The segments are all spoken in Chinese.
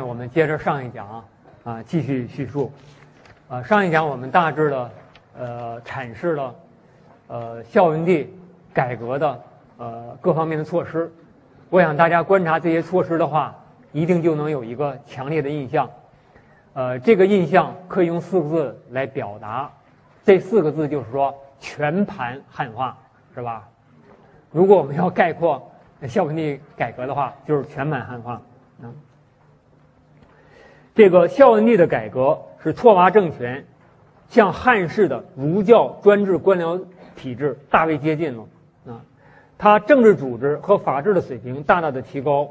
我们接着上一讲啊，继续叙述。呃，上一讲我们大致的呃阐释了呃孝文帝改革的呃各方面的措施。我想大家观察这些措施的话，一定就能有一个强烈的印象。呃，这个印象可以用四个字来表达，这四个字就是说全盘汉化，是吧？如果我们要概括孝文帝改革的话，就是全盘汉化。嗯，这个孝文帝的改革是拓跋政权向汉式的儒教专制官僚体制大为接近了啊，他政治组织和法治的水平大大的提高，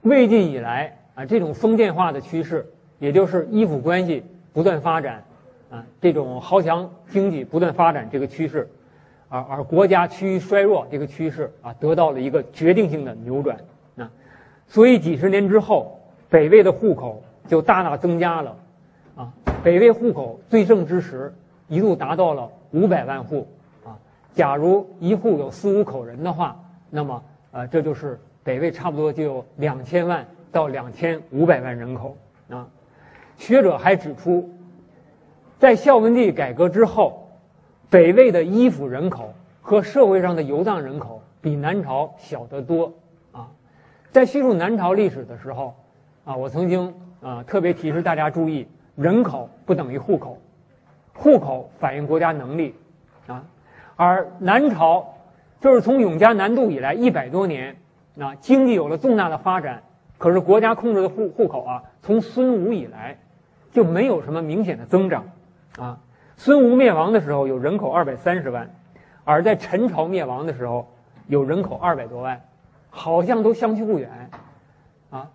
魏晋以来啊这种封建化的趋势，也就是依附关系不断发展啊，这种豪强经济不断发展这个趋势，而而国家趋于衰弱这个趋势啊得到了一个决定性的扭转啊，所以几十年之后，北魏的户口。就大大增加了，啊，北魏户口最盛之时，一度达到了五百万户，啊，假如一户有四五口人的话，那么，呃，这就是北魏差不多就有两千万到两千五百万人口，啊，学者还指出，在孝文帝改革之后，北魏的依附人口和社会上的游荡人口比南朝小得多，啊，在叙述南朝历史的时候，啊，我曾经。啊，特别提示大家注意，人口不等于户口，户口反映国家能力，啊，而南朝就是从永嘉南渡以来一百多年，啊，经济有了重大的发展，可是国家控制的户户口啊，从孙吴以来就没有什么明显的增长，啊，孙吴灭亡的时候有人口二百三十万，而在陈朝灭亡的时候有人口二百多万，好像都相去不远，啊，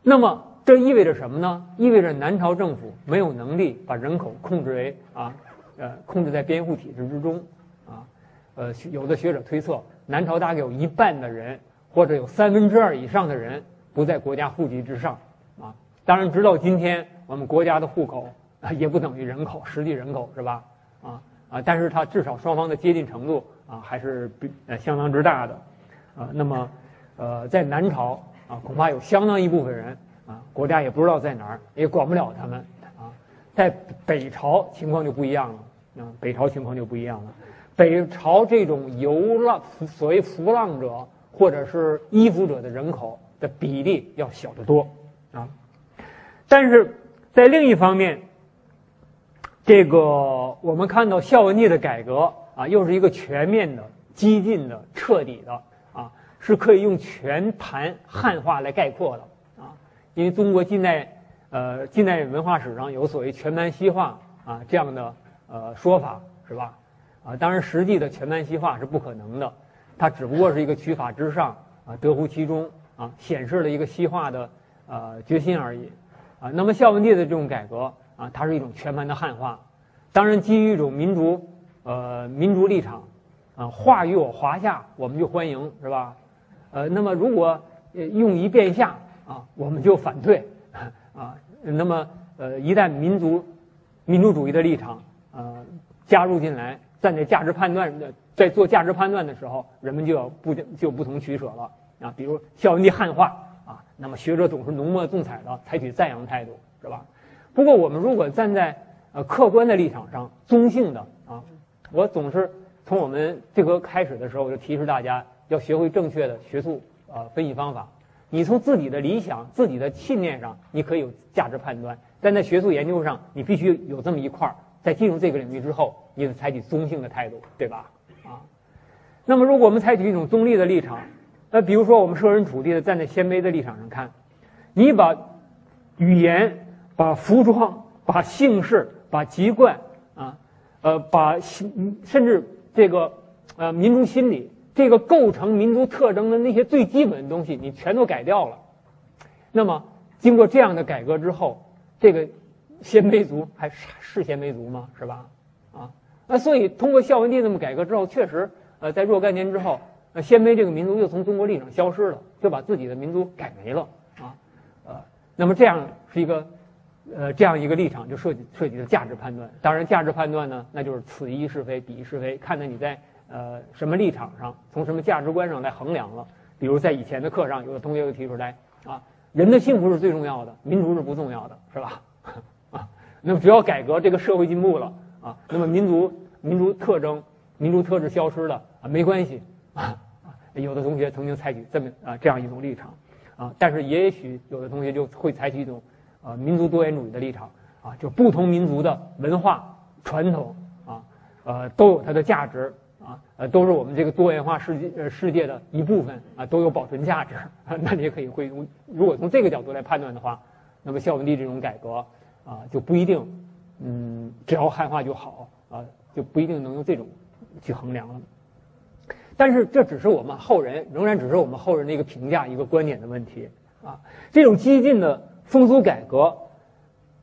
那么。这意味着什么呢？意味着南朝政府没有能力把人口控制为啊，呃，控制在边户体制之中，啊，呃，有的学者推测，南朝大概有一半的人，或者有三分之二以上的人不在国家户籍之上，啊，当然，直到今天，我们国家的户口啊也不等于人口，实际人口是吧？啊啊，但是它至少双方的接近程度啊还是比呃相当之大的，啊，那么，呃，在南朝啊，恐怕有相当一部分人。啊，国家也不知道在哪儿，也管不了他们啊。在北朝情况就不一样了，啊，北朝情况就不一样了。北朝这种游浪，所谓浮浪者或者是依附者的人口的比例要小得多啊。但是在另一方面，这个我们看到孝文帝的改革啊，又是一个全面的、激进的、彻底的啊，是可以用全盘汉化来概括的。因为中国近代，呃，近代文化史上有所谓全盘西化啊这样的呃说法是吧？啊，当然实际的全盘西化是不可能的，它只不过是一个取法之上啊，得乎其中啊，显示了一个西化的呃决心而已啊。那么孝文帝的这种改革啊，它是一种全盘的汉化，当然基于一种民族呃民族立场啊，化于我华夏，我们就欢迎是吧？呃，那么如果用于变下。啊，我们就反对啊。那么，呃，一旦民族民族主义的立场呃加入进来，站在价值判断的，在做价值判断的时候，人们就要不就不同取舍了啊。比如孝文帝汉化啊，那么学者总是浓墨重彩的采取赞扬态度，是吧？不过我们如果站在呃客观的立场上，中性的啊，我总是从我们这个开始的时候我就提示大家要学会正确的学术呃分析方法。你从自己的理想、自己的信念上，你可以有价值判断；但在学术研究上，你必须有这么一块儿。在进入这个领域之后，你得采取中性的态度，对吧？啊，那么如果我们采取一种中立的立场，那比如说我们设身处地的站在鲜卑的立场上看，你把语言、把服装、把姓氏、把籍贯啊，呃，把甚至这个呃民族心理。这个构成民族特征的那些最基本的东西，你全都改掉了。那么，经过这样的改革之后，这个鲜卑族还是是鲜卑族吗？是吧？啊，那所以通过孝文帝这么改革之后，确实，呃，在若干年之后，那鲜卑这个民族又从中国历史上消失了，就把自己的民族改没了啊，呃，那么这样是一个，呃，这样一个立场就涉及涉及的价值判断。当然，价值判断呢，那就是此一是非，彼一是非，看在你在。呃，什么立场上，从什么价值观上来衡量了？比如在以前的课上，有的同学就提出来啊，人的幸福是最重要的，民族是不重要的，是吧？啊，那么只要改革，这个社会进步了啊，那么民族民族特征、民族特质消失了啊，没关系啊。有的同学曾经采取这么啊这样一种立场啊，但是也许有的同学就会采取一种啊民族多元主义的立场啊，就不同民族的文化传统啊呃都有它的价值。啊，呃，都是我们这个多元化世界呃世界的一部分啊，都有保存价值。那你也可以会，如果从这个角度来判断的话，那么孝文帝这种改革啊，就不一定，嗯，只要汉化就好啊，就不一定能用这种去衡量了。但是这只是我们后人，仍然只是我们后人的一个评价、一个观点的问题啊。这种激进的风俗改革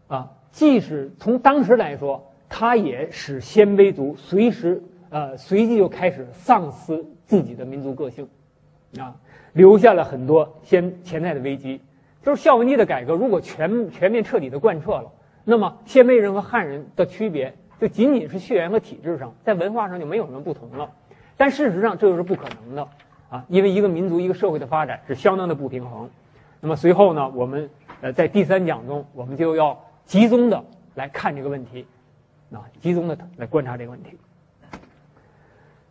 啊，即使从当时来说，它也使鲜卑族随时。呃，随即就开始丧失自己的民族个性，啊，留下了很多先潜在的危机。就是孝文帝的改革，如果全全面彻底的贯彻了，那么鲜卑人和汉人的区别就仅仅是血缘和体质上，在文化上就没有什么不同了。但事实上，这就是不可能的啊，因为一个民族、一个社会的发展是相当的不平衡。那么随后呢，我们呃在第三讲中，我们就要集中的来看这个问题，啊，集中的来观察这个问题。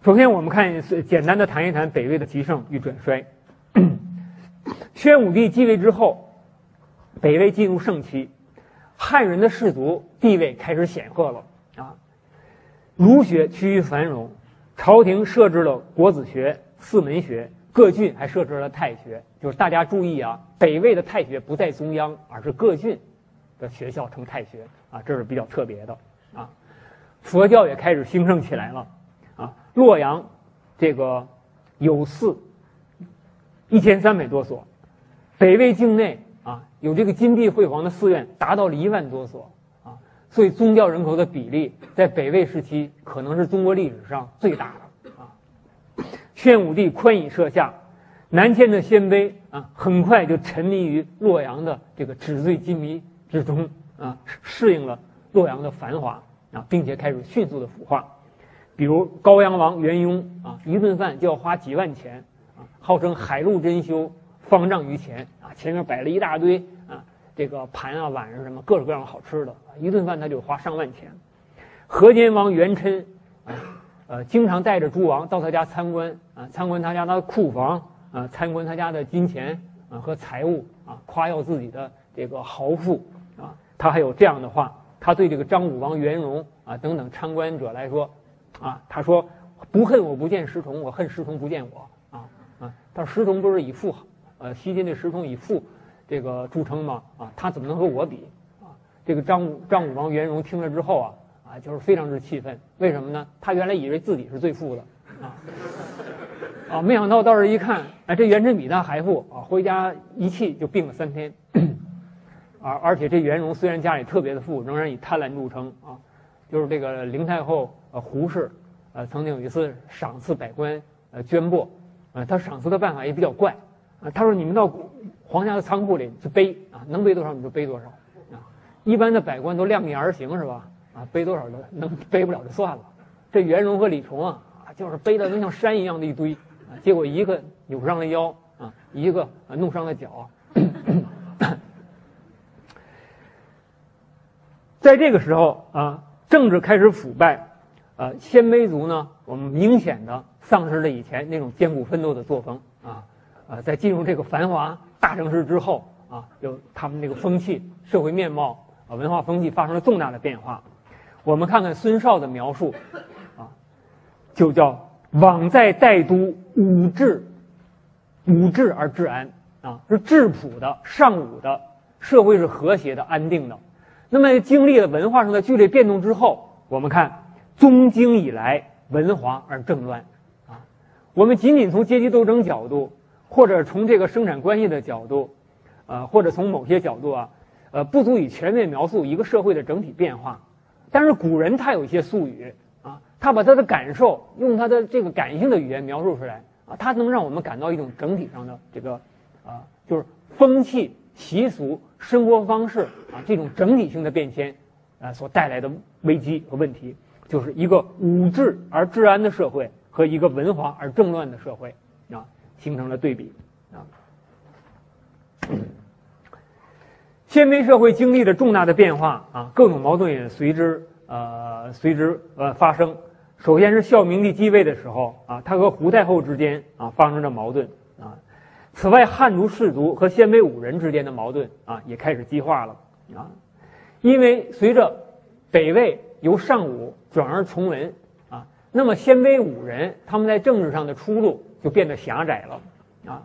首先，我们看简单的谈一谈北魏的极盛与转衰。宣武帝继位之后，北魏进入盛期，汉人的氏族地位开始显赫了啊，儒学趋于繁荣，朝廷设置了国子学、四门学，各郡还设置了太学。就是大家注意啊，北魏的太学不在中央，而是各郡的学校称太学啊，这是比较特别的啊。佛教也开始兴盛起来了。洛阳，这个有寺一千三百多所，北魏境内啊有这个金碧辉煌的寺院达到了一万多所啊，所以宗教人口的比例在北魏时期可能是中国历史上最大的啊。宣武帝宽以设下，南迁的鲜卑啊很快就沉迷于洛阳的这个纸醉金迷之中啊，适应了洛阳的繁华啊，并且开始迅速的腐化。比如高阳王元雍啊，一顿饭就要花几万钱啊，号称海陆珍馐，方丈于前啊，前面摆了一大堆啊，这个盘啊碗啊什么各种各样的好吃的，一顿饭他就花上万钱。河间王元琛啊，呃，经常带着诸王到他家参观啊，参观他家的库房啊，参观他家的金钱啊和财物啊，夸耀自己的这个豪富啊。他还有这样的话，他对这个张武王元荣啊等等参观者来说。啊，他说不恨我不见石崇，我恨石崇不见我。啊啊，他说石崇不是以富，呃，西晋的石崇以富这个著称吗？啊，他怎么能和我比？啊，这个张张武王元荣听了之后啊，啊，就是非常之气愤。为什么呢？他原来以为自己是最富的，啊啊，没想到到这一看，哎，这元琛比他还富啊！回家一气就病了三天。而而且这元荣虽然家里特别的富，仍然以贪婪著称啊。就是这个灵太后呃胡氏，呃曾经有一次赏赐百官呃绢帛，呃他赏赐的办法也比较怪，啊他说你们到皇家的仓库里去背啊，能背多少你就背多少，啊一般的百官都量力而行是吧？啊背多少的能背不了就算了，这袁荣和李崇啊啊就是背的能像山一样的一堆，结果一个扭伤了腰啊，一个弄伤了脚，在这个时候啊。政治开始腐败，呃，鲜卑族呢，我们明显的丧失了以前那种艰苦奋斗的作风啊，呃，在进入这个繁华大城市之后啊，有他们那个风气、社会面貌、文化风气发生了重大的变化。我们看看孙绍的描述，啊，就叫“往在代都，武治，武治而治安”，啊，是质朴的、尚武的社会是和谐的、安定的。那么，经历了文化上的剧烈变动之后，我们看宗经以来文华而政乱，啊，我们仅仅从阶级斗争角度，或者从这个生产关系的角度，呃，或者从某些角度啊，呃，不足以全面描述一个社会的整体变化。但是古人他有一些术语啊，他把他的感受用他的这个感性的语言描述出来啊，他能让我们感到一种整体上的这个啊，就是风气。习俗、生活方式啊，这种整体性的变迁，啊，所带来的危机和问题，就是一个武治而治安的社会和一个文化而政乱的社会，啊，形成了对比，啊。鲜卑社会经历了重大的变化啊，各种矛盾也随之呃随之呃发生。首先是孝明帝继位的时候啊，他和胡太后之间啊发生着矛盾。此外，汉族士族和鲜卑武人之间的矛盾啊也开始激化了啊。因为随着北魏由尚武转而从文啊，那么鲜卑武人他们在政治上的出路就变得狭窄了啊。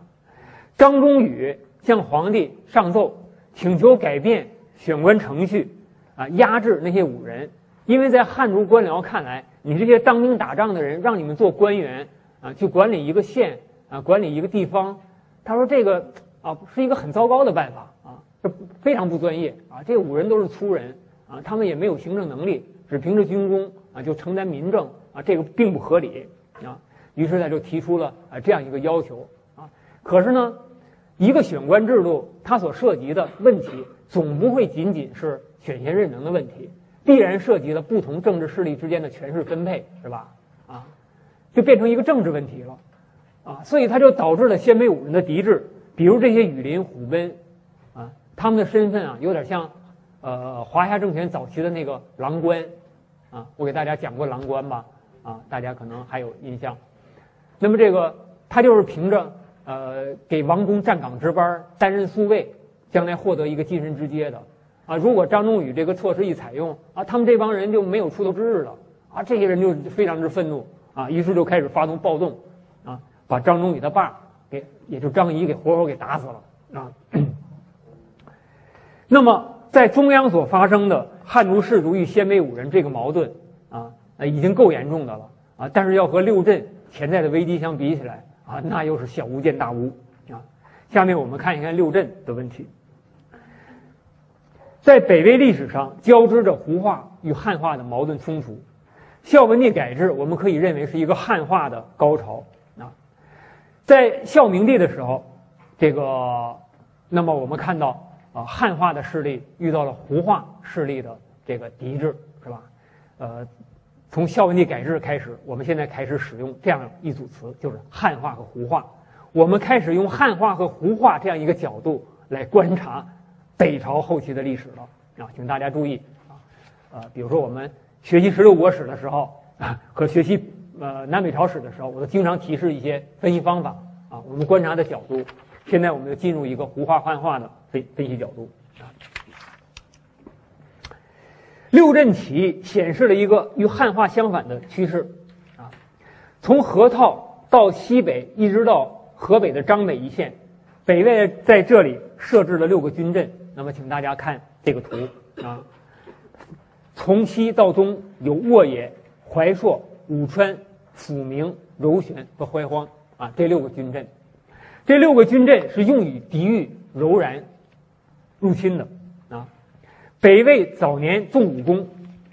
张忠宇向皇帝上奏，请求改变选官程序啊，压制那些武人，因为在汉族官僚看来。你这些当兵打仗的人，让你们做官员啊，去管理一个县啊，管理一个地方，他说这个啊是一个很糟糕的办法啊，这非常不专业啊。这五人都是粗人啊，他们也没有行政能力，只凭着军功啊就承担民政啊，这个并不合理啊。于是他就提出了啊这样一个要求啊。可是呢，一个选官制度，它所涉及的问题总不会仅仅是选贤任能的问题。必然涉及了不同政治势力之间的权势分配，是吧？啊，就变成一个政治问题了，啊，所以它就导致了鲜卑武人的敌制。比如这些羽林虎贲，啊，他们的身份啊，有点像，呃，华夏政权早期的那个郎官，啊，我给大家讲过郎官吧，啊，大家可能还有印象。那么这个他就是凭着呃给王公站岗值班、担任宿卫，将来获得一个晋升之阶的。啊，如果张仲宇这个措施一采用，啊，他们这帮人就没有出头之日了，啊，这些人就非常之愤怒，啊，于是就开始发动暴动，把张忠宇的爸给，也就张仪给活活给打死了，啊。那么，在中央所发生的汉族士族与鲜卑武人这个矛盾，啊，已经够严重的了，啊，但是要和六镇潜在的危机相比起来，啊，那又是小巫见大巫，啊。下面我们看一看六镇的问题。在北魏历史上，交织着胡化与汉化的矛盾冲突。孝文帝改制，我们可以认为是一个汉化的高潮。在孝明帝的时候，这个，那么我们看到啊，汉化的势力遇到了胡化势力的这个抵制，是吧？呃，从孝文帝改制开始，我们现在开始使用这样一组词，就是汉化和胡化。我们开始用汉化和胡化这样一个角度来观察。北朝后期的历史了啊，请大家注意啊，呃，比如说我们学习十六国史的时候啊，和学习呃南北朝史的时候，我都经常提示一些分析方法啊，我们观察的角度。现在我们就进入一个胡化汉化的分分析角度啊。六镇起义显示了一个与汉化相反的趋势啊，从河套到西北，一直到河北的张北一线，北魏在这里设置了六个军镇。那么，请大家看这个图啊，从西到东有沃野、怀朔、武川、抚明、柔玄和怀荒啊，这六个军镇，这六个军镇是用于抵御柔然入侵的啊。北魏早年重武功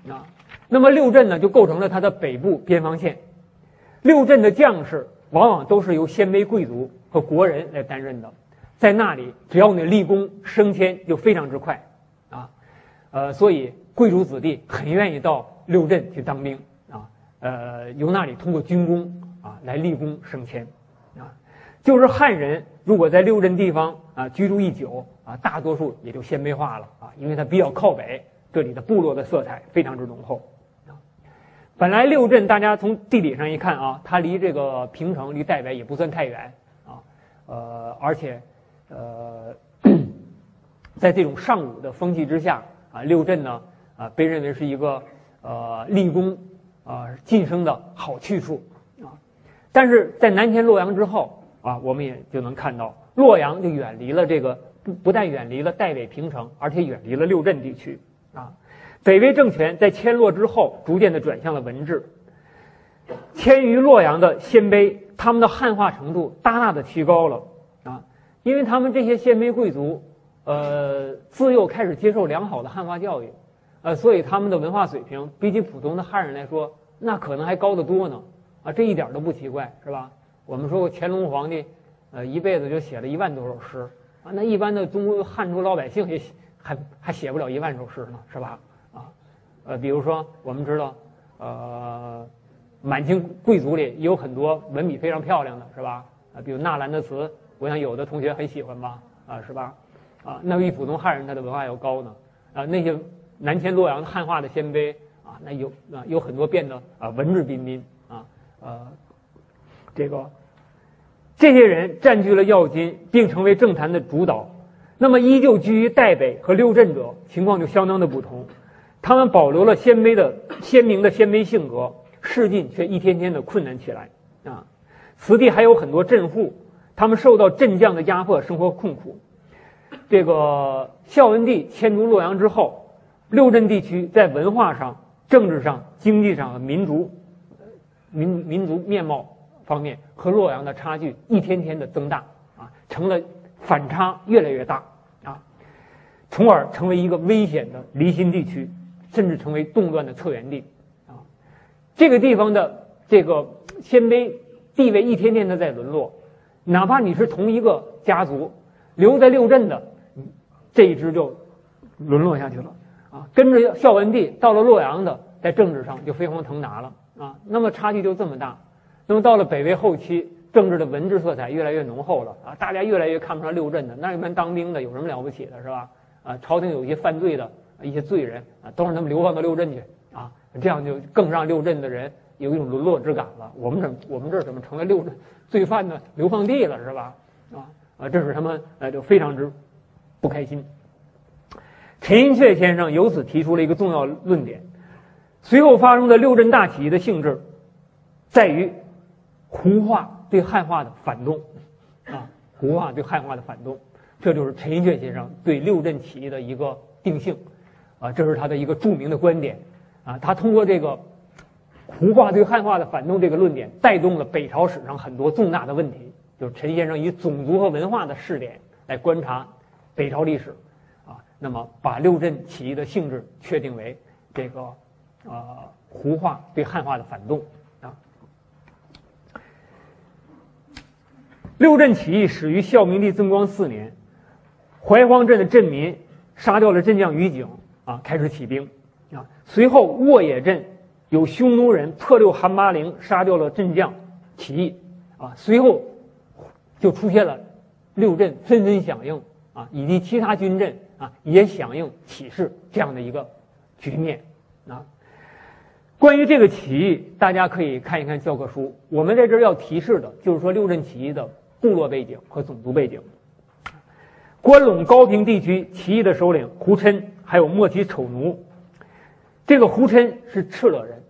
啊，那么六镇呢就构成了它的北部边防线。六镇的将士往往都是由鲜卑贵族和国人来担任的。在那里，只要你立功升迁就非常之快，啊，呃，所以贵族子弟很愿意到六镇去当兵，呃，由那里通过军功啊来立功升迁，啊，就是汉人如果在六镇地方啊居住一久啊，大多数也就鲜卑化了啊，因为它比较靠北，这里的部落的色彩非常之浓厚，啊，本来六镇大家从地理上一看啊，它离这个平城离代北也不算太远啊，呃，而且。呃，在这种尚武的风气之下啊，六镇呢啊被认为是一个呃立功啊晋升的好去处啊。但是在南迁洛阳之后啊，我们也就能看到洛阳就远离了这个不不但远离了代北平城，而且远离了六镇地区啊。北魏政权在迁洛之后，逐渐的转向了文治。迁于洛阳的鲜卑，他们的汉化程度大大的提高了啊。因为他们这些鲜卑贵族，呃，自幼开始接受良好的汉化教育，呃，所以他们的文化水平比起普通的汉人来说，那可能还高得多呢，啊，这一点都不奇怪，是吧？我们说过乾隆皇帝，呃，一辈子就写了一万多首诗，啊，那一般的中国汉族老百姓也还还写不了一万首诗呢，是吧？啊，呃，比如说我们知道，呃，满清贵族里也有很多文笔非常漂亮的，是吧？啊，比如纳兰的词。我想有的同学很喜欢吧，啊，是吧？啊，那比普通汉人他的文化要高呢。啊，那些南迁洛阳的汉化的鲜卑啊，那有啊有很多变得啊文质彬彬啊，呃，这个这些人占据了要津，并成为政坛的主导。那么依旧居于代北和六镇者，情况就相当的不同。他们保留了鲜卑的鲜明的鲜卑性格，事进却一天天的困难起来啊。此地还有很多镇户，他们受到镇将的压迫，生活困苦。这个孝文帝迁都洛阳之后，六镇地区在文化上、政治上、经济上和民族、民民族面貌方面和洛阳的差距一天天的增大啊，成了反差越来越大啊，从而成为一个危险的离心地区，甚至成为动乱的策源地啊。这个地方的这个鲜卑地位一天天的在沦落，哪怕你是同一个家族。留在六镇的这一支就沦落下去了啊，跟着孝文帝到了洛阳的，在政治上就飞黄腾达了啊。那么差距就这么大。那么到了北魏后期，政治的文治色彩越来越浓厚了啊，大家越来越看不上六镇的。那一般当兵的有什么了不起的，是吧？啊，朝廷有一些犯罪的一些罪人啊，都让他们流放到六镇去啊，这样就更让六镇的人有一种沦落之感了。我们怎我们这怎么成了六镇罪犯的流放地了，是吧？啊。啊，这使他们呃就非常之不开心。陈寅恪先生由此提出了一个重要论点：随后发生的六镇大起义的性质，在于胡化对汉化的反动啊，胡化对汉化的反动，这就是陈寅恪先生对六镇起义的一个定性啊，这是他的一个著名的观点啊。他通过这个胡化对汉化的反动这个论点，带动了北朝史上很多重大的问题。就是陈先生以种族和文化的视点来观察北朝历史，那么把六镇起义的性质确定为这个呃胡化对汉化的反动啊。六镇起义始于孝明帝增光四年，怀荒镇的镇民杀掉了镇将于景啊，开始起兵啊。随后沃野镇有匈奴人特六韩八陵杀掉了镇将，起义啊。随后。就出现了六镇纷纷响应啊，以及其他军镇啊也响应起事这样的一个局面啊。关于这个起义，大家可以看一看教科书。我们在这儿要提示的就是说六镇起义的部落背景和种族背景。关陇高平地区起义的首领胡琛，还有莫提丑奴。这个胡琛是赤勒人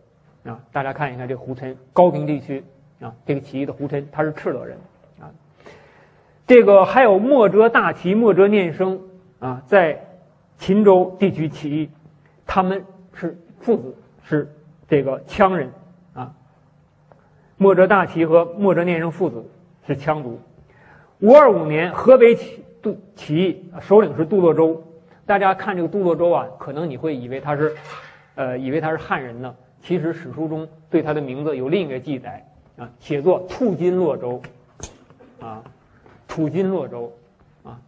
啊，大家看一看这胡琛，高平地区啊，这个起义的胡琛他是赤勒人啊。这个还有莫哲大旗、莫哲念生啊，在秦州地区起义，他们是父子，是这个羌人啊。莫哲大旗和莫哲念生父子是羌族。五二五年，河北起杜起义，首领是杜洛周。大家看这个杜洛周啊，可能你会以为他是，呃，以为他是汉人呢。其实史书中对他的名字有另一个记载啊，写作吐金洛州啊。吐金洛州，啊，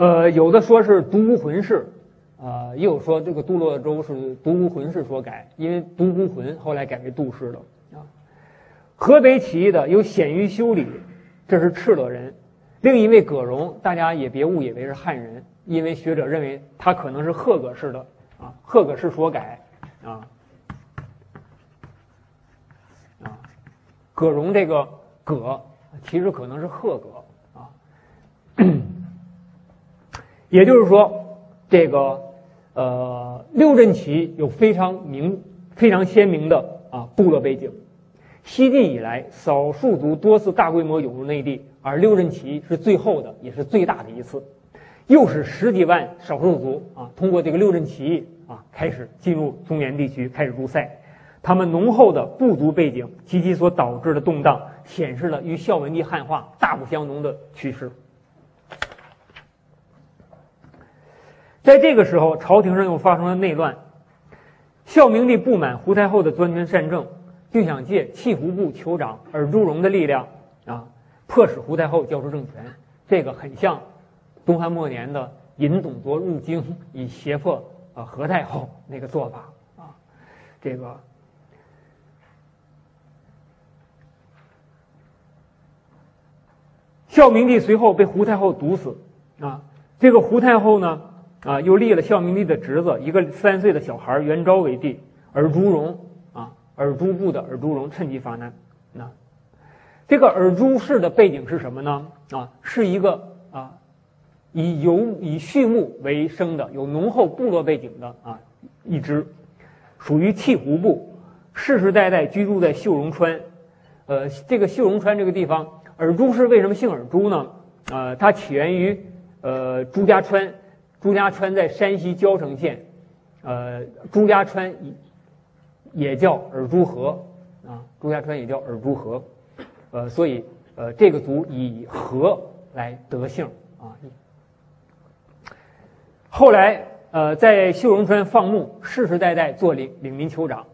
呃，有的说是独孤魂氏，啊，也有说这个杜洛州是独孤魂氏所改，因为独孤魂后来改为杜氏的啊。河北起义的有鲜于修理，这是敕勒人；另一位葛荣，大家也别误以为是汉人，因为学者认为他可能是贺葛氏的啊，贺葛氏所改啊啊，葛荣这个。葛其实可能是贺葛啊，也就是说，这个呃六镇起义有非常明、非常鲜明的啊部落背景。西晋以来，少数族多次大规模涌入内地，而六镇起义是最后的，也是最大的一次，又是十几万少数族啊通过这个六镇起义啊开始进入中原地区，开始入塞。他们浓厚的部族背景及其所导致的动荡，显示了与孝文帝汉化大不相同的趋势。在这个时候，朝廷上又发生了内乱。孝明帝不满胡太后的专权擅政，就想借弃胡部酋长尔朱荣的力量啊，迫使胡太后交出政权。这个很像东汉末年的尹董卓入京以胁迫啊何太后那个做法啊，这个。孝明帝随后被胡太后毒死，啊，这个胡太后呢，啊，又立了孝明帝的侄子一个三岁的小孩元昭为帝，尔朱荣啊，尔朱部的尔朱荣趁机发难，啊，这个尔朱氏的背景是什么呢？啊，是一个啊，以游以畜牧为生的，有浓厚部落背景的啊一支，属于契胡部，世世代代居住在秀容川，呃，这个秀容川这个地方。尔朱氏为什么姓尔朱呢？呃，它起源于呃朱家川，朱家川在山西交城县，呃，朱家川也叫尔朱河啊，朱家川也叫尔朱河，呃，所以呃这个族以河来得姓啊。后来呃在秀容川放牧，世世代代做领领民酋长，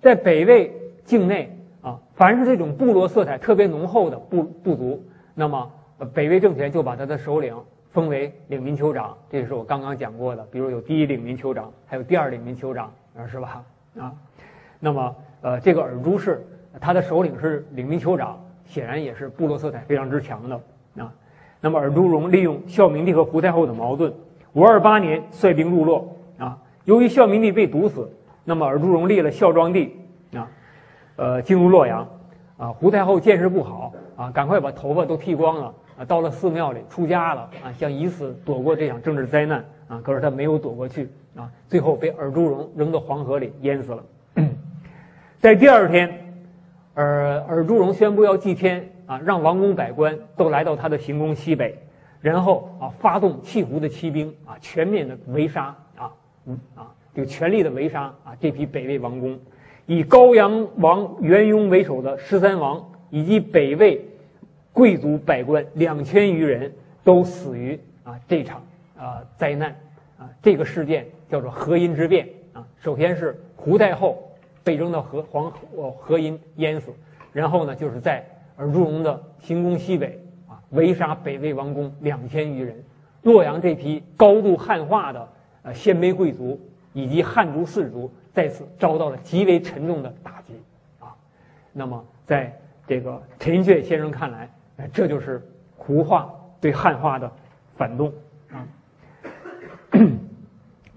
在北魏境内。啊，凡是这种部落色彩特别浓厚的部部族，那么北魏政权就把他的首领封为领民酋长。这是我刚刚讲过的，比如有第一领民酋长，还有第二领民酋长，是吧？啊，那么呃，这个尔朱氏，他的首领是领民酋长，显然也是部落色彩非常之强的啊。那么尔朱荣利用孝明帝和胡太后的矛盾，五二八年率兵入洛啊。由于孝明帝被毒死，那么尔朱荣立了孝庄帝啊。呃，进入洛阳，啊，胡太后见势不好，啊，赶快把头发都剃光了，到了寺庙里出家了，啊，想以此躲过这场政治灾难，啊，可是他没有躲过去，啊，最后被尔朱荣扔到黄河里淹死了。在第二天，尔尔朱荣宣布要祭天，啊，让王公百官都来到他的行宫西北，然后啊，发动契胡的骑兵，啊，全面的围杀，啊，嗯，啊，就全力的围杀，啊，这批北魏王公。以高阳王元雍为首的十三王以及北魏贵族百官两千余人都死于啊这场啊灾难啊这个事件叫做河阴之变啊首先是胡太后被扔到河黄河河阴淹死，然后呢就是在尔朱荣的行宫西北啊围杀北魏王公两千余人，洛阳这批高度汉化的呃鲜卑贵族以及汉族士族。在此遭到了极为沉重的打击，啊，那么在这个陈寅恪先生看来，哎，这就是胡化对汉化的反动啊。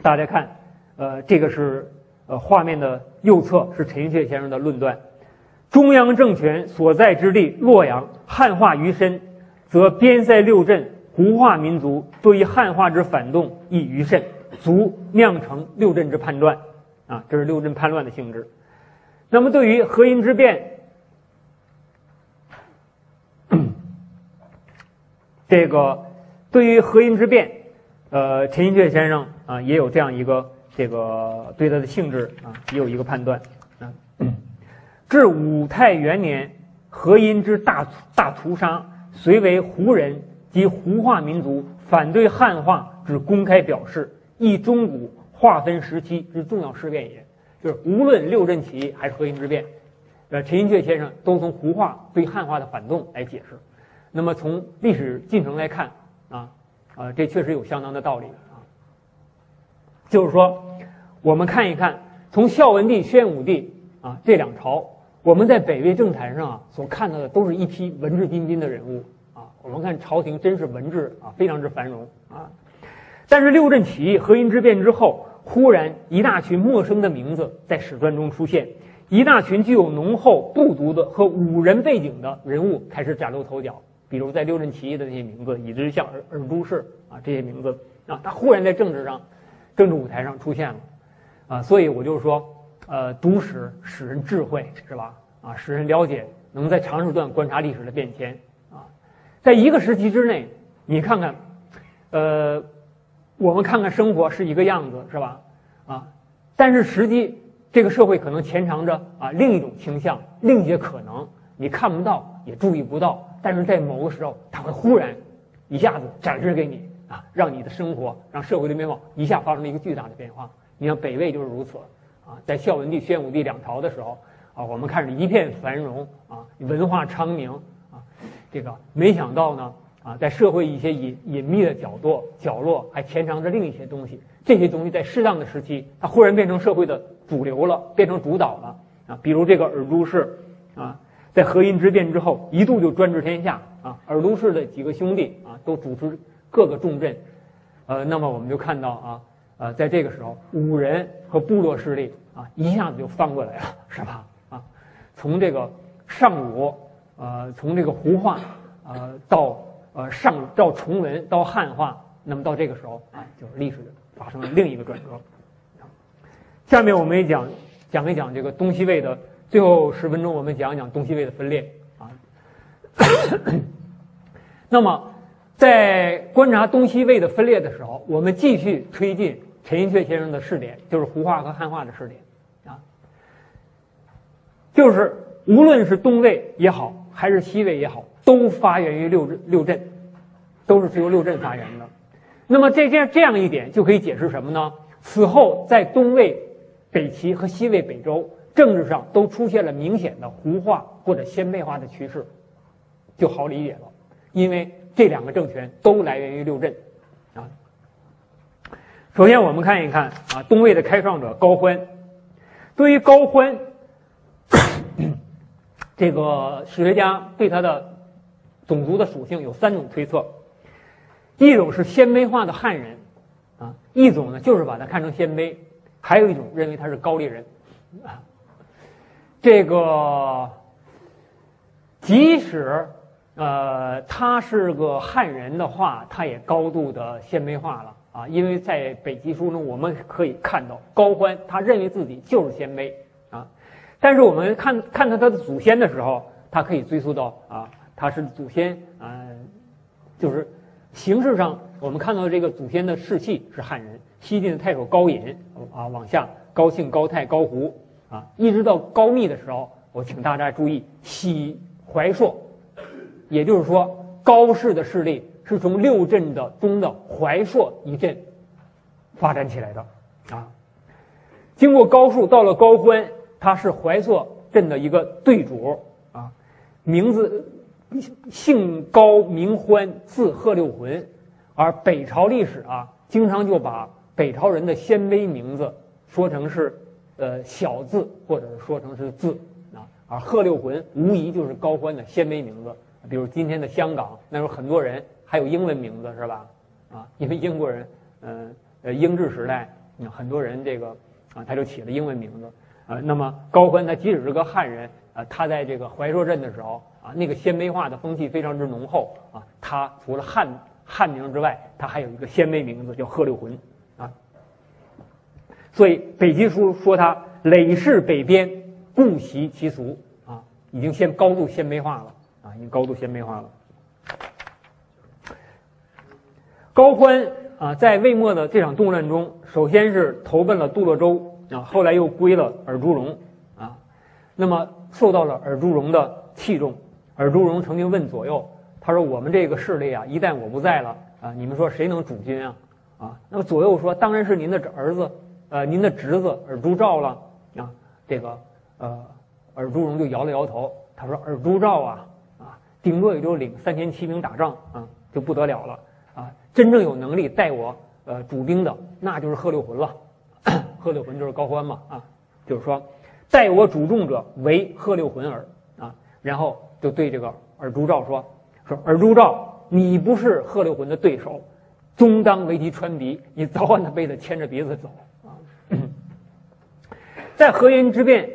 大家看，呃，这个是呃画面的右侧是陈寅恪先生的论断：中央政权所在之地洛阳汉化于深，则边塞六镇胡化民族对于汉化之反动亦于甚，足酿成六镇之叛乱。啊，这是六镇叛乱的性质。那么，对于河阴之变，这个对于河阴之变，呃，陈寅恪先生啊也有这样一个这个对它的性质啊也有一个判断啊。至武泰元年，河阴之大大屠杀，虽为胡人及胡化民族反对汉化之公开表示，亦中古。划分时期之重要事变也，就是无论六镇起义还是河阴之变，呃，陈寅恪先生都从胡化对汉化的反动来解释。那么从历史进程来看，啊，啊，这确实有相当的道理啊。就是说，我们看一看，从孝文帝、宣武帝啊这两朝，我们在北魏政坛上啊所看到的都是一批文质彬彬的人物啊。我们看朝廷真是文治啊非常之繁荣啊。但是六镇起义、河阴之变之后，忽然一大群陌生的名字在史传中出现，一大群具有浓厚部族的和武人背景的人物开始崭露头角。比如在六镇起义的那些名字，以至于像尔尔朱氏啊这些名字啊，他忽然在政治上、政治舞台上出现了啊。所以我就说，呃，读史使人智慧是吧？啊，使人了解，能在长时段观察历史的变迁啊。在一个时期之内，你看看，呃。我们看看生活是一个样子，是吧？啊，但是实际这个社会可能潜藏着啊另一种倾向，另一些可能，你看不到也注意不到，但是在某个时候，它会忽然一下子展示给你啊，让你的生活，让社会的面貌一下发生了一个巨大的变化。你像北魏就是如此啊，在孝文帝、宣武帝两朝的时候啊，我们看着一片繁荣啊，文化昌明啊，这个没想到呢。啊，在社会一些隐隐秘的角落，角落还潜藏着另一些东西。这些东西在适当的时期，它忽然变成社会的主流了，变成主导了。啊，比如这个尔朱氏，啊，在河阴之变之后，一度就专治天下啊。尔都氏的几个兄弟啊，都主持各个重镇，呃，那么我们就看到啊，呃，在这个时候，武人和部落势力啊，一下子就翻过来了，是吧？啊，从这个上武，呃，从这个胡化，呃，到呃上到崇文，到汉化，那么到这个时候啊，就是历史发生了另一个转折。下面我们也讲讲一讲这个东西魏的最后十分钟，我们讲讲东西魏的分裂啊。那么，在观察东西魏的分裂的时候，我们继续推进陈寅恪先生的试点，就是胡化和汉化的试点啊。就是无论是东魏也好，还是西魏也好，都发源于六六镇，都是由六镇发源的。那么这这这样一点就可以解释什么呢？此后在东魏。北齐和西魏、北周政治上都出现了明显的胡化或者鲜卑化的趋势，就好理解了。因为这两个政权都来源于六镇，啊。首先我们看一看啊，东魏的开创者高欢。对于高欢，这个史学家对他的种族的属性有三种推测：一种是鲜卑化的汉人，啊，一种呢就是把他看成鲜卑。还有一种认为他是高丽人，啊，这个即使呃他是个汉人的话，他也高度的鲜卑化了啊，因为在北齐书中我们可以看到高欢他认为自己就是鲜卑啊，但是我们看看到他的祖先的时候，他可以追溯到啊他是祖先啊，就是形式上我们看到这个祖先的世系是汉人。西晋的太守高隐啊，往下高庆、高泰、高胡啊，一直到高密的时候，我请大家注意，西怀朔，也就是说，高氏的势力是从六镇的中的怀朔一镇发展起来的啊。经过高树，到了高欢，他是怀朔镇的一个队主啊，名字姓高名欢，字贺六浑，而北朝历史啊，经常就把。北朝人的鲜卑名字说成是呃小字，或者是说成是字啊，而贺六浑无疑就是高欢的鲜卑名字。比如今天的香港，那时候很多人还有英文名字是吧？啊，因为英国人，嗯呃英治时代，很多人这个啊他就起了英文名字啊。那么高欢他即使是个汉人啊，他在这个怀朔镇的时候啊，那个鲜卑化的风气非常之浓厚啊。他除了汉汉名之外，他还有一个鲜卑名字叫贺六浑。所以北齐书说他累世北边，故习其俗啊，已经先高度鲜卑化了啊，已经高度鲜卑化了。高欢啊，在魏末的这场动乱中，首先是投奔了杜洛州啊，后来又归了尔朱荣啊，那么受到了尔朱荣的器重。尔朱荣曾经问左右，他说：“我们这个势力啊，一旦我不在了啊，你们说谁能主君啊？”啊，那么左右说：“当然是您的儿子。”呃，您的侄子尔朱兆了啊？这个呃，尔朱荣就摇了摇头，他说：“尔朱兆啊，啊，顶多也就领三千骑兵打仗啊，就不得了了啊！真正有能力带我呃主兵的，那就是贺六浑了。贺六浑就是高欢嘛啊，就是说带我主众者为贺六浑耳啊。然后就对这个尔朱兆说：说尔朱兆，你不是贺六浑的对手，终当为敌穿鼻，你早晚得被他牵着鼻子走。”在河阴之变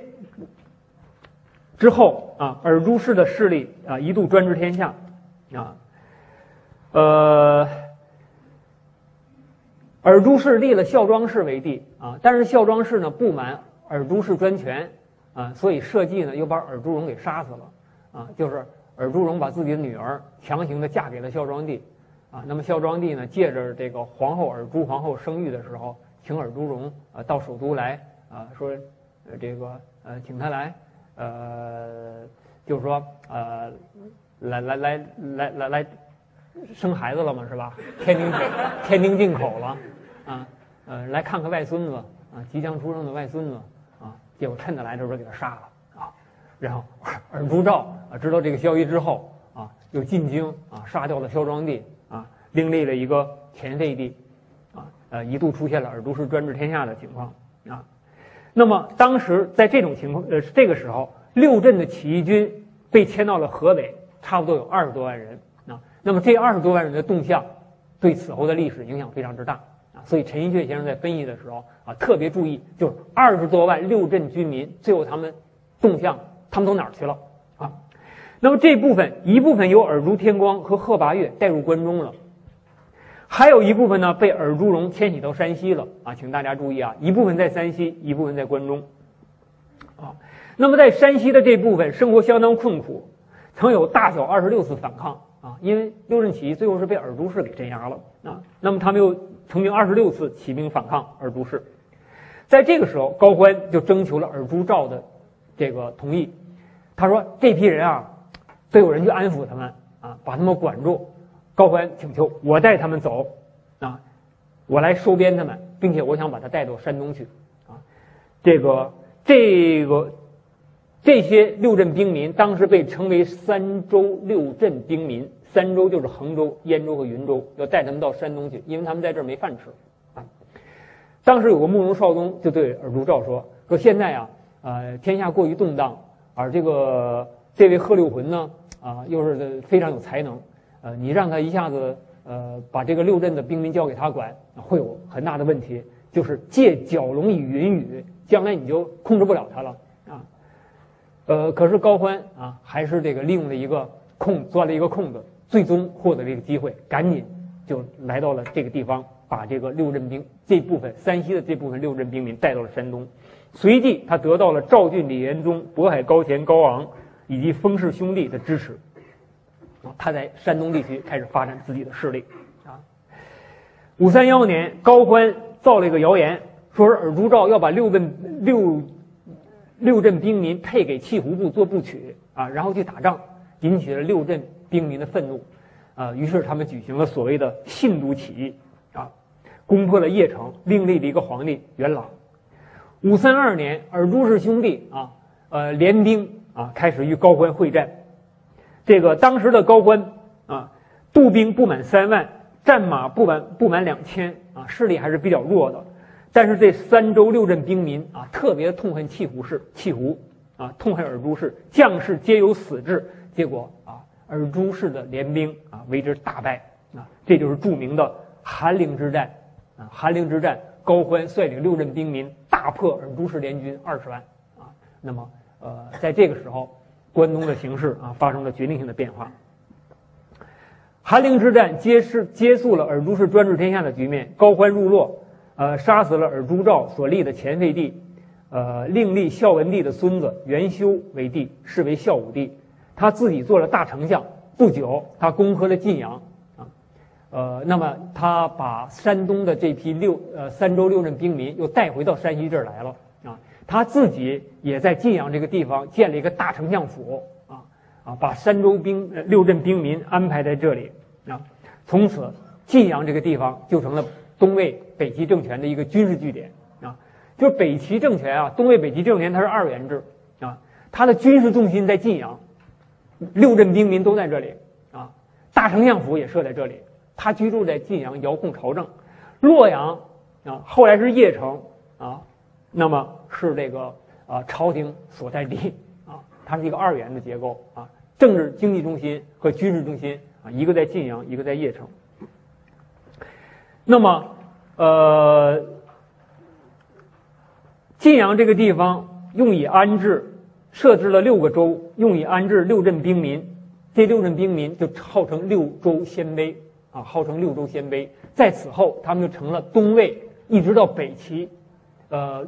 之后啊，尔朱氏的势力啊一度专治天下啊，呃，尔朱氏立了孝庄氏为帝啊，但是孝庄氏呢不满尔朱氏专权啊，所以设计呢又把尔朱荣给杀死了啊，就是尔朱荣把自己的女儿强行的嫁给了孝庄帝啊，那么孝庄帝呢借着这个皇后尔朱皇后生育的时候，请尔朱荣啊到首都来。啊，说，这个，呃，请他来，呃，就是说，呃，来来来来来来，生孩子了嘛，是吧？天津天津进口了，啊，呃，来看看外孙子，啊，即将出生的外孙子，啊，结果趁他来的时候给他杀了，啊，然后尔朱兆啊知道这个消息之后，啊，又进京啊杀掉了孝庄帝，啊，另立了一个前废帝，啊，呃，一度出现了尔朱氏专治天下的情况，啊。那么当时在这种情况，呃，这个时候六镇的起义军被迁到了河北，差不多有二十多万人啊。那么这二十多万人的动向，对此后的历史影响非常之大啊。所以陈寅恪先生在分析的时候啊，特别注意，就是二十多万六镇军民，最后他们动向，他们都哪儿去了啊？那么这部分一部分由尔朱天光和贺拔岳带入关中了。还有一部分呢，被尔朱荣迁徙到山西了。啊，请大家注意啊，一部分在山西，一部分在关中，啊，那么在山西的这部分生活相当困苦，曾有大小二十六次反抗。啊，因为六镇起义最后是被尔朱氏给镇压了。啊，那么他们又曾经二十六次起兵反抗尔朱氏，在这个时候，高欢就征求了尔朱兆的这个同意，他说这批人啊，得有人去安抚他们啊，把他们管住。高欢请求我带他们走，啊，我来收编他们，并且我想把他带到山东去，啊，这个这个这些六镇兵民当时被称为三州六镇兵民，三州就是衡州、燕州和云州，要带他们到山东去，因为他们在这儿没饭吃，啊，当时有个慕容绍宗就对尔朱兆说：“说现在啊，呃，天下过于动荡，而这个这位贺六浑呢，啊，又是非常有才能。”呃，你让他一下子呃把这个六镇的兵民交给他管，会有很大的问题，就是借蛟龙以云雨，将来你就控制不了他了啊。呃，可是高欢啊，还是这个利用了一个空钻了一个空子，最终获得了一个机会，赶紧就来到了这个地方，把这个六镇兵这部分山西的这部分六镇兵民带到了山东，随即他得到了赵郡李延宗、渤海高乾高昂以及封氏兄弟的支持。他在山东地区开始发展自己的势力，啊，五三幺年，高欢造了一个谣言，说是尔朱兆要把六镇六六镇兵民配给契胡部做部曲，啊，然后去打仗，引起了六镇兵民的愤怒，啊，于是他们举行了所谓的信都起义，啊，攻破了邺城，另立了一个皇帝元朗。五三二年，尔朱氏兄弟啊，呃，联兵啊，开始与高欢会战。这个当时的高欢啊，步兵不满三万，战马不满不满两千啊，势力还是比较弱的。但是这三州六镇兵民啊，特别痛恨契胡氏，契胡啊，痛恨尔朱氏，将士皆有死志。结果啊，尔朱氏的联兵啊，为之大败啊，这就是著名的韩陵之战啊。韩陵之战，高欢率领六镇兵民大破尔朱氏联军二十万啊。那么呃，在这个时候。关东的形势啊，发生了决定性的变化。韩陵之战揭示结束了尔朱氏专制天下的局面。高欢入洛，呃，杀死了尔朱兆所立的前废帝，呃，另立孝文帝的孙子元修为帝，是为孝武帝。他自己做了大丞相。不久，他攻克了晋阳，啊，呃，那么他把山东的这批六呃三州六镇兵民又带回到山西这儿来了。他自己也在晋阳这个地方建了一个大丞相府啊啊，把山州兵六镇兵民安排在这里啊，从此晋阳这个地方就成了东魏北齐政权的一个军事据点啊。就北齐政权啊，东魏北齐政权它是二元制啊，它的军事重心在晋阳，六镇兵民都在这里啊，大丞相府也设在这里，他居住在晋阳，遥控朝政。洛阳啊，后来是邺城啊。那么是这个啊，朝廷所在地啊，它是一个二元的结构啊，政治经济中心和军事中心啊，一个在晋阳，一个在邺城。那么，呃，晋阳这个地方用以安置，设置了六个州，用以安置六镇兵民，这六镇兵民就号称六州鲜卑啊，号称六州鲜卑。在此后，他们就成了东魏一直到北齐，呃。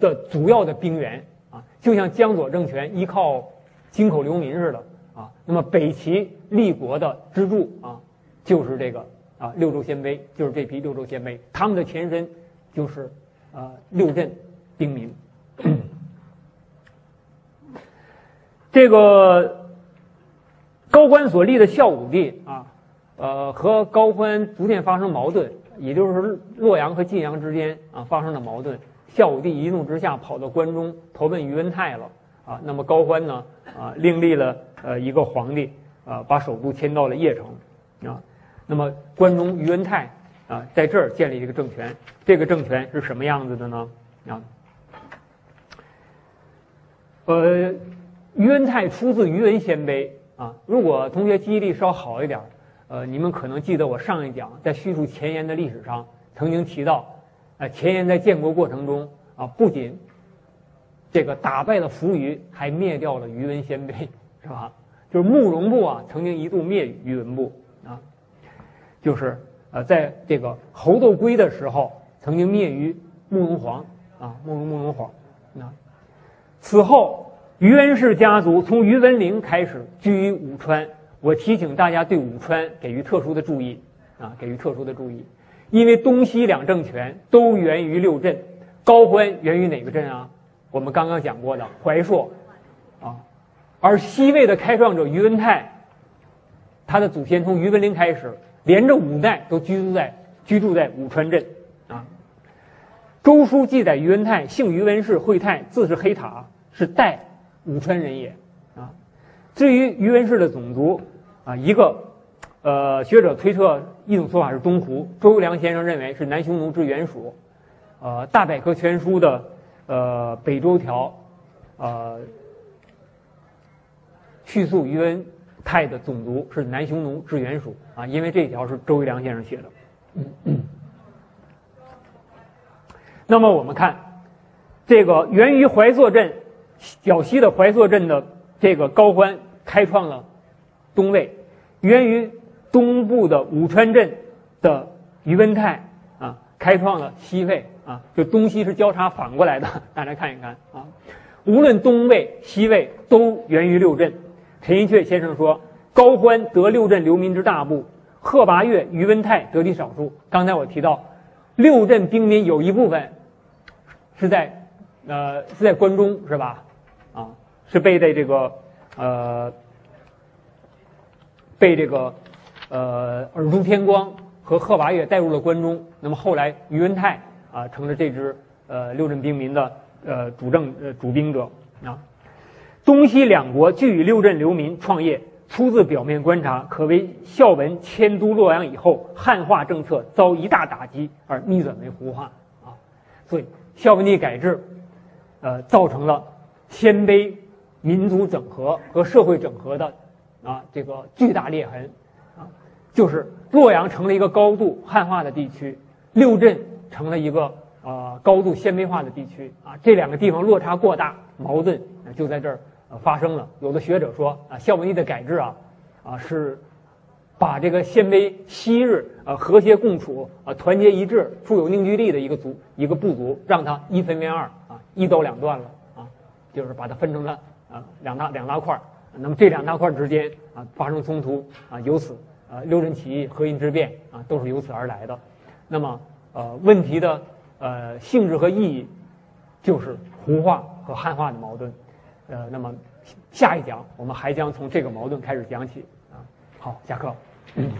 的主要的兵源啊，就像江左政权依靠金口流民似的啊。那么北齐立国的支柱啊，就是这个啊六州鲜卑，就是这批六州鲜卑，他们的前身就是啊六镇兵民。这个高欢所立的孝武帝啊，呃，和高欢逐渐发生矛盾，也就是洛阳和晋阳之间啊发生了矛盾。孝武帝一怒之下跑到关中投奔于文泰了啊，那么高欢呢啊另立了呃一个皇帝啊，把首都迁到了邺城啊，那么关中于文泰啊在这儿建立一个政权，这个政权是什么样子的呢啊？呃，于文泰出自于文鲜卑啊。如果同学记忆力稍好一点，呃，你们可能记得我上一讲在叙述前言的历史上曾经提到，呃，前言在建国过程中啊，不仅这个打败了扶余，还灭掉了于文鲜卑，是吧？就是慕容部啊，曾经一度灭于文部啊，就是呃，在这个侯斗归的时候，曾经灭于慕容皇啊，慕容慕容皇啊。此后，于文氏家族从于文陵开始居于武川。我提醒大家对武川给予特殊的注意啊，给予特殊的注意，因为东西两政权都源于六镇，高欢源于哪个镇啊？我们刚刚讲过的怀朔啊。而西魏的开创者于文泰，他的祖先从于文林开始，连着五代都居住在居住在武川镇啊。周书记载于文泰姓于文氏，讳泰，字是黑塔，是代武川人也啊。至于于文氏的种族啊，一个呃学者推测一种说法是东胡，周游良先生认为是南匈奴之原属，呃，大百科全书的呃北周条呃。叙述于文泰的种族是南匈奴之原属啊，因为这一条是周瑜良先生写的。嗯那么我们看这个源于怀朔镇较西的怀朔镇的这个高欢开创了东魏，源于东部的武川镇的于文泰啊开创了西魏啊，就东西是交叉反过来的，大家看一看啊，无论东魏西魏都源于六镇。陈寅恪先生说：“高欢得六镇流民之大部，贺拔岳、于文泰得其少数。刚才我提到，六镇兵民有一部分是在，呃，是在关中，是吧？啊，是被在这个，呃，被这个，呃，尔朱天光和贺拔岳带入了关中。那么后来，于文泰啊，成了这支呃六镇兵民的呃主政呃主兵者啊。”东西两国俱与六镇流民创业，出自表面观察，可为孝文迁都洛阳以后，汉化政策遭一大打击而逆转为胡化啊。所以孝文帝改制，呃，造成了鲜卑民族整合和社会整合的啊这个巨大裂痕，就是洛阳成了一个高度汉化的地区，六镇成了一个呃高度鲜卑化的地区啊，这两个地方落差过大，矛盾就在这儿。发生了。有的学者说啊，孝文帝的改制啊，啊是把这个鲜卑昔日啊和谐共处啊团结一致、富有凝聚力的一个族一个部族，让它一分为二啊，一刀两断了啊，就是把它分成了啊两大两大块。那么这两大块之间啊发生冲突啊，由此啊六镇起义、河阴之变啊都是由此而来的。那么呃问题的呃性质和意义就是胡化和汉化的矛盾。呃，那么下一讲我们还将从这个矛盾开始讲起啊。好，下课。嗯